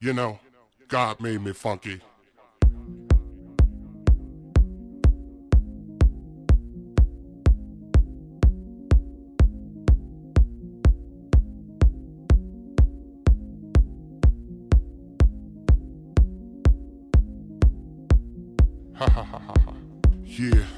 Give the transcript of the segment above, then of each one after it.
You know, God made me funky. yeah.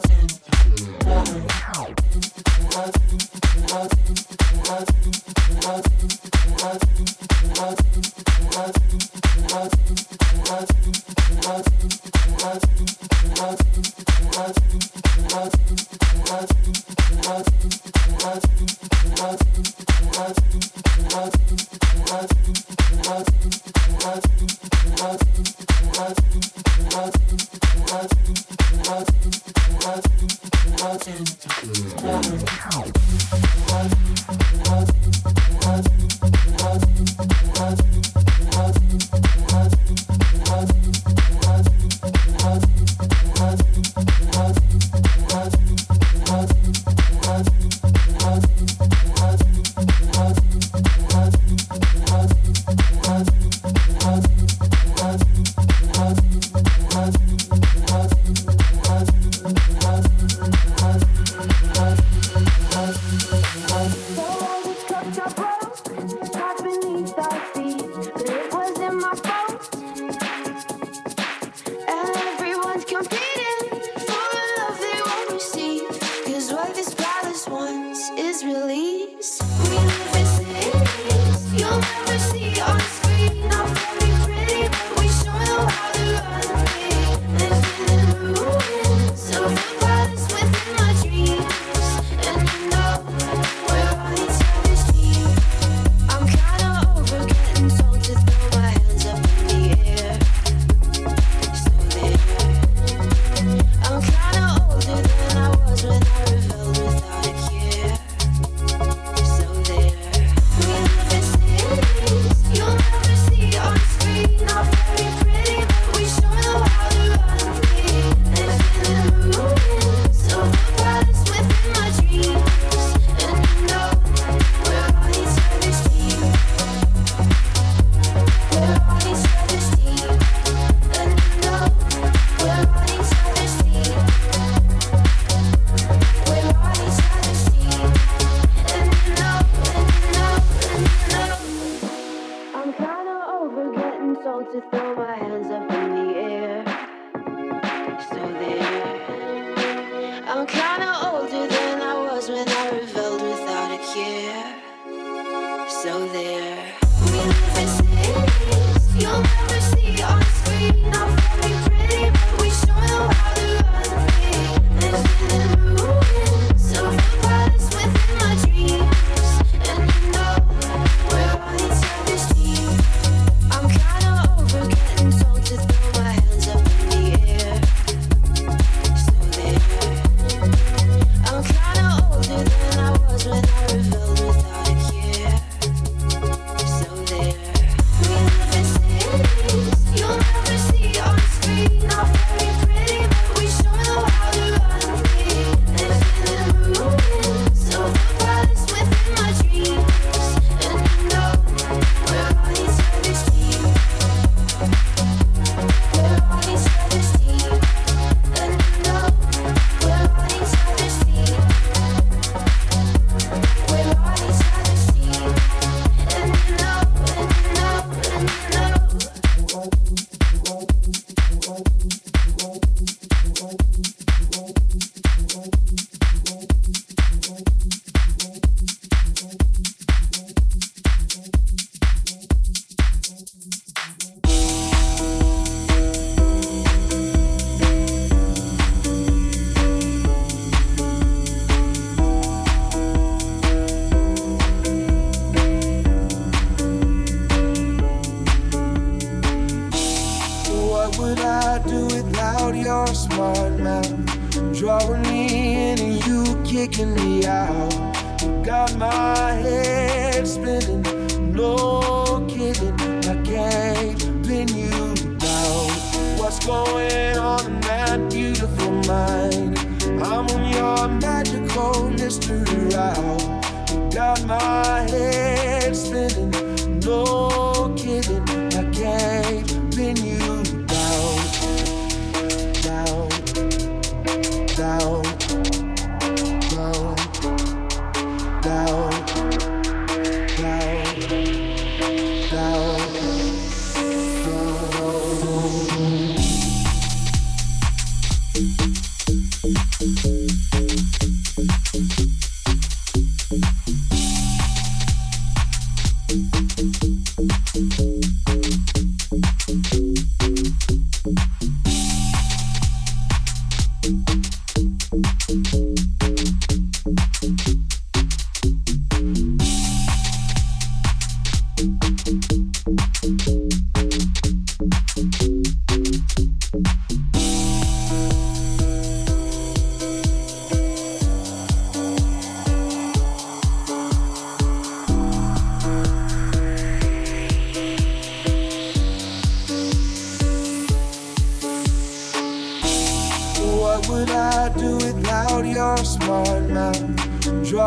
down,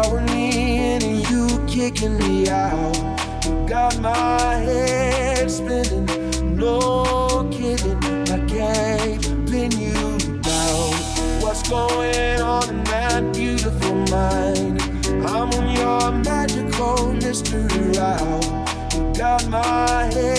going in and you kicking me out. You got my head spinning, no kidding. I can't pin you down. What's going on in that beautiful mind? I'm on your magical mystery route. You got my head.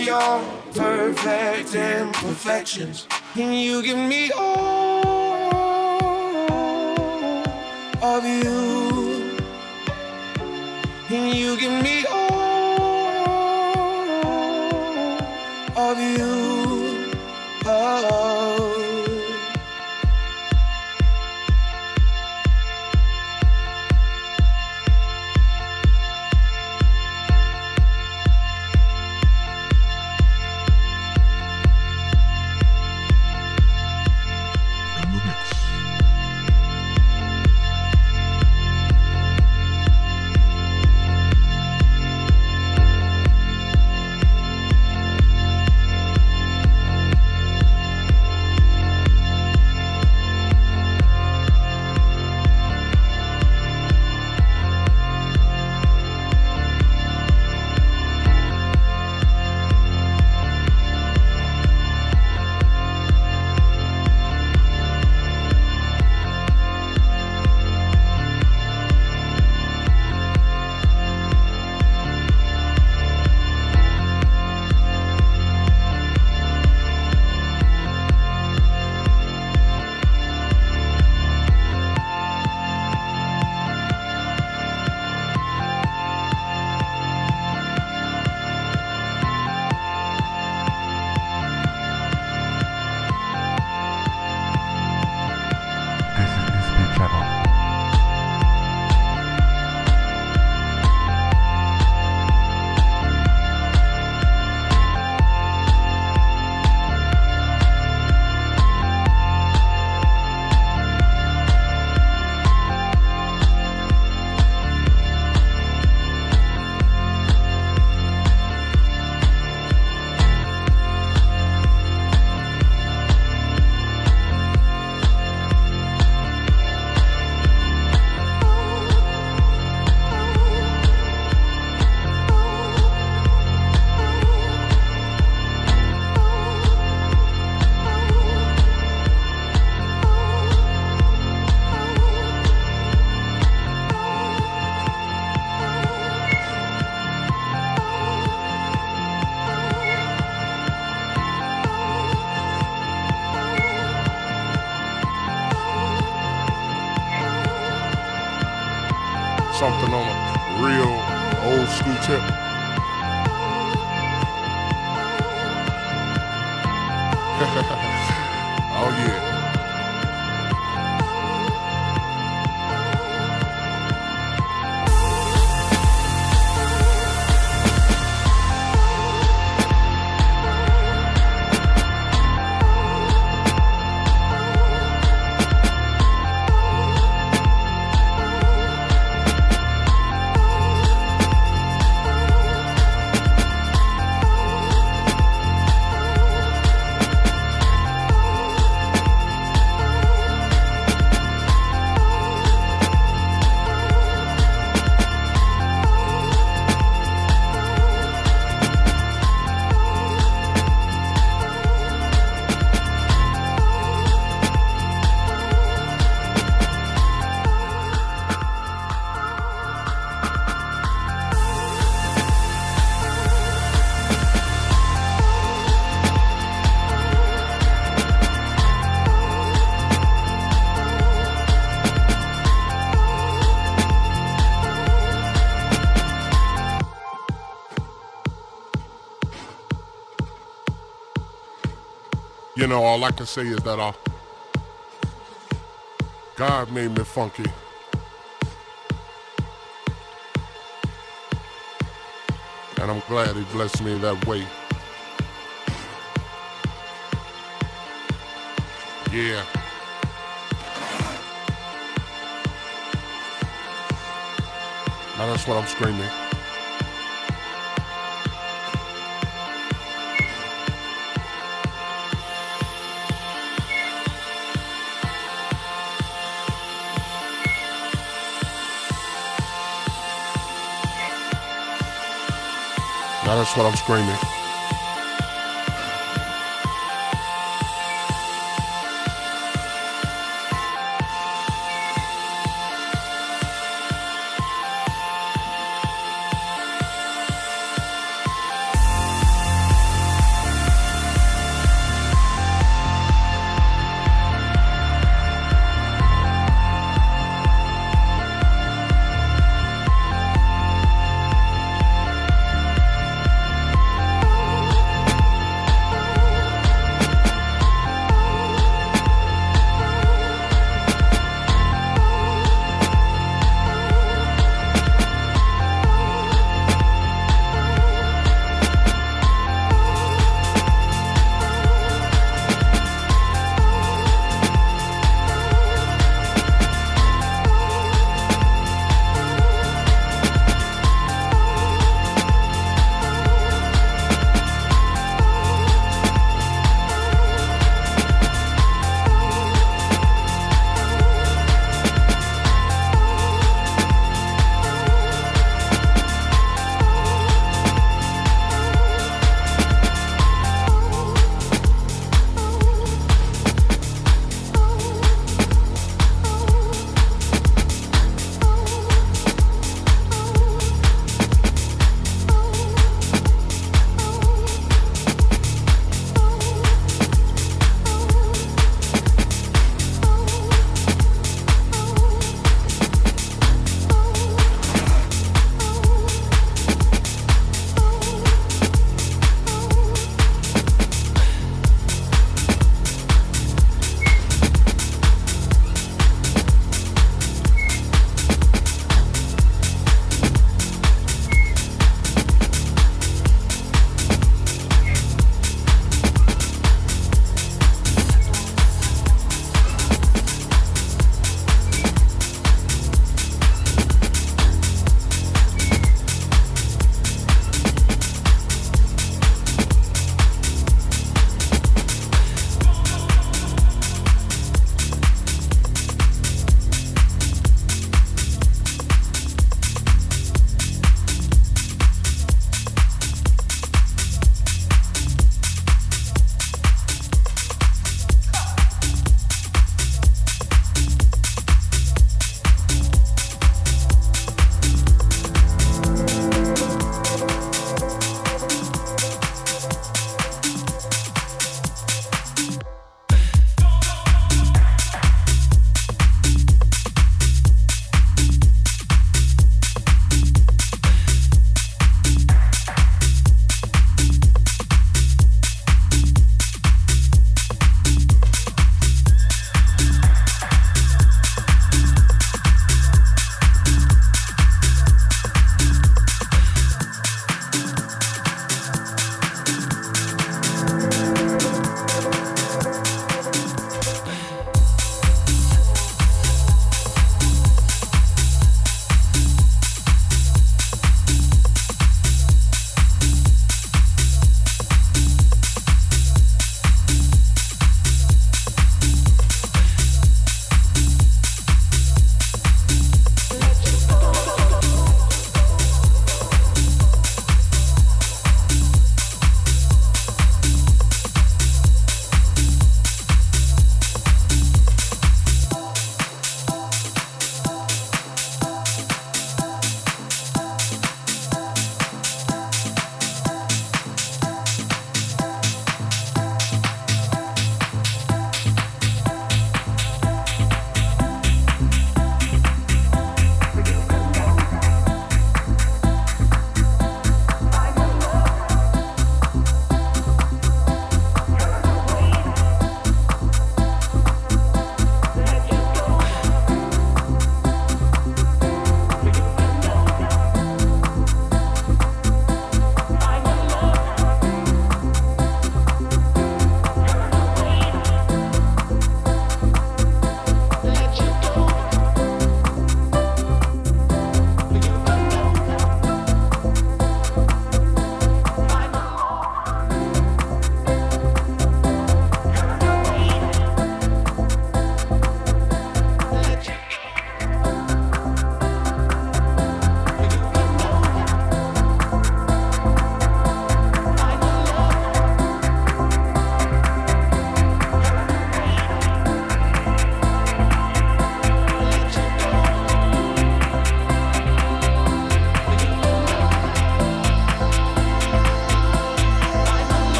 your perfect imperfections. Can you give me all of you? Can you give me all of you? All I can say is that uh, God made me funky. And I'm glad he blessed me that way. Yeah. Now that's what I'm screaming. That's what I'm screaming.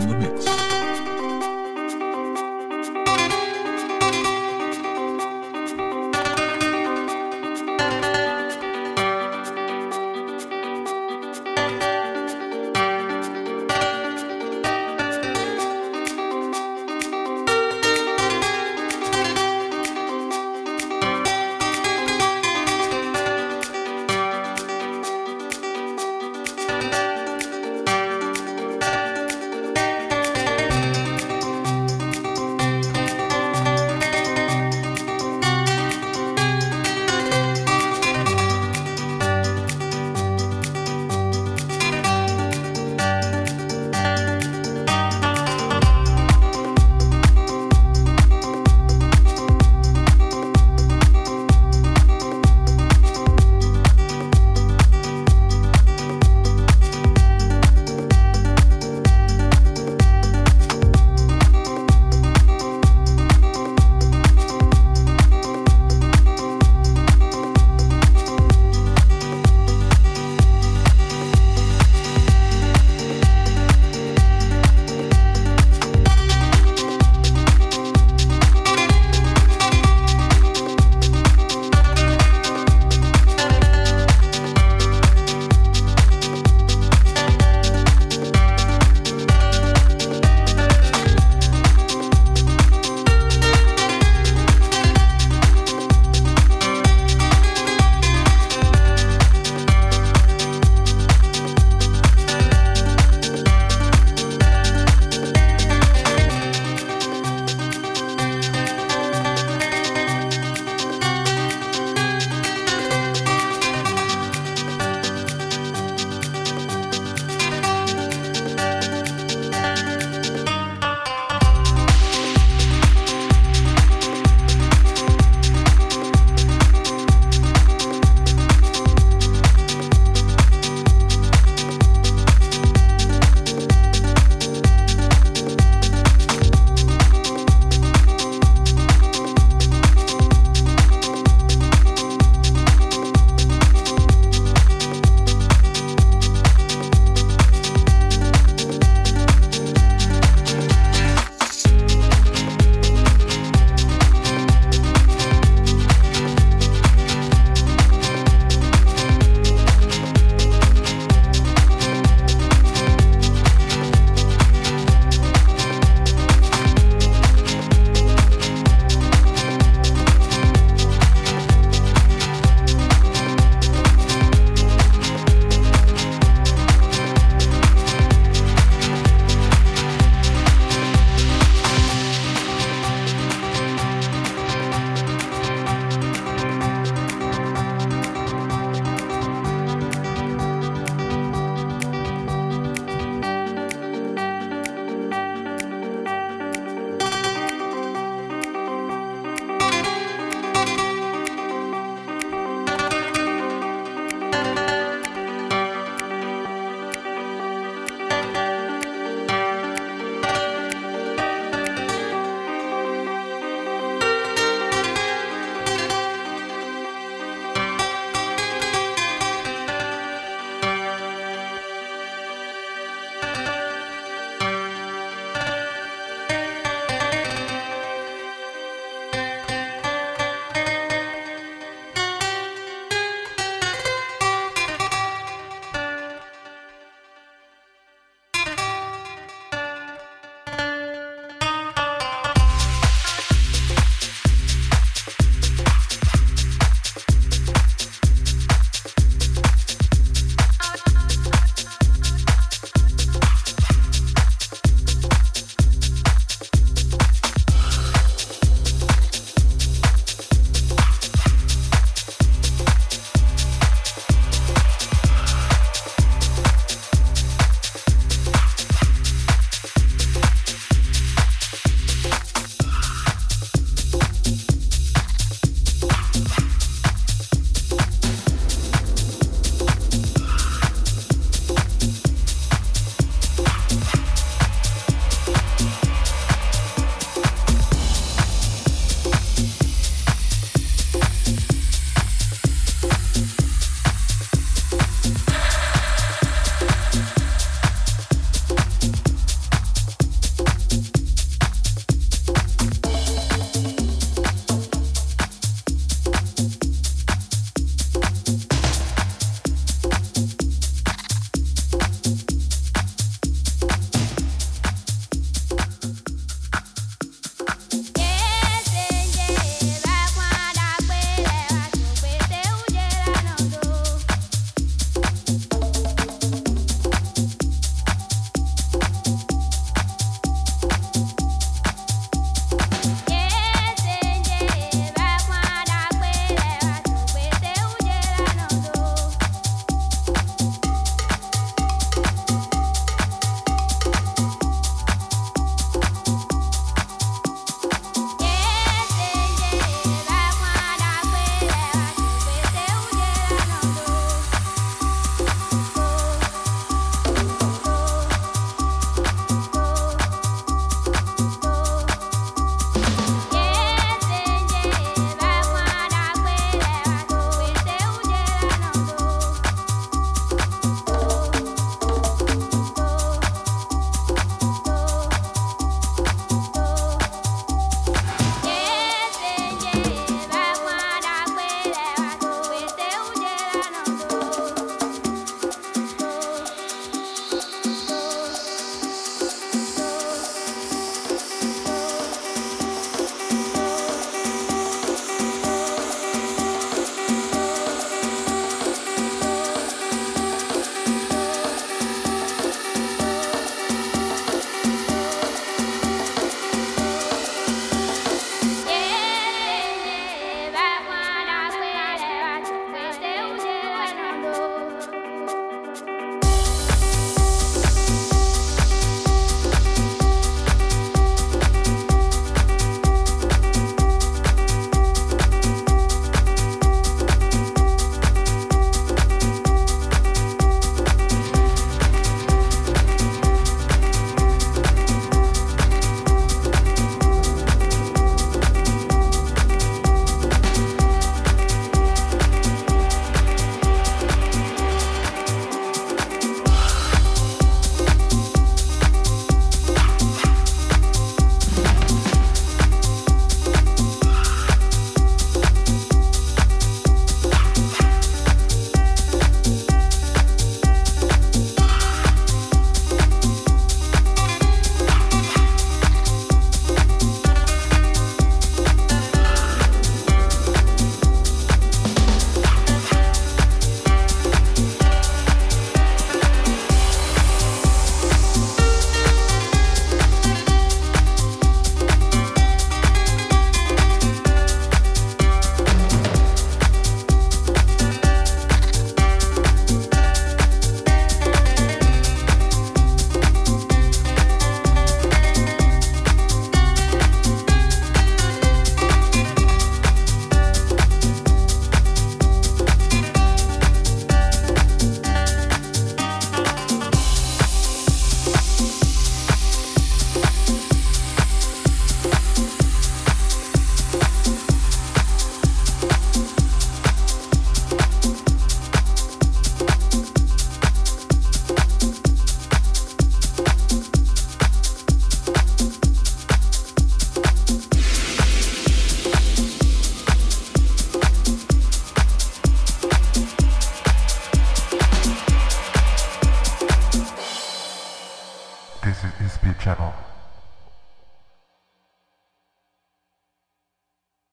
In